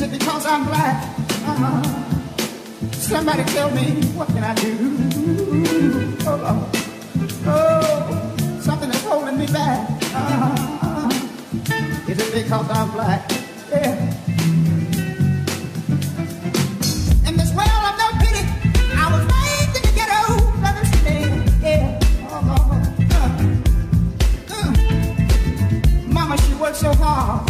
Is it because I'm black? Uh-huh. Somebody tell me, what can I do? Oh, Lord. oh something is holding me back. Uh-huh. Is it because I'm black? Yeah. In this world of no pity, I was raised in the ghetto? Yeah. Oh, oh. Mama, she worked so hard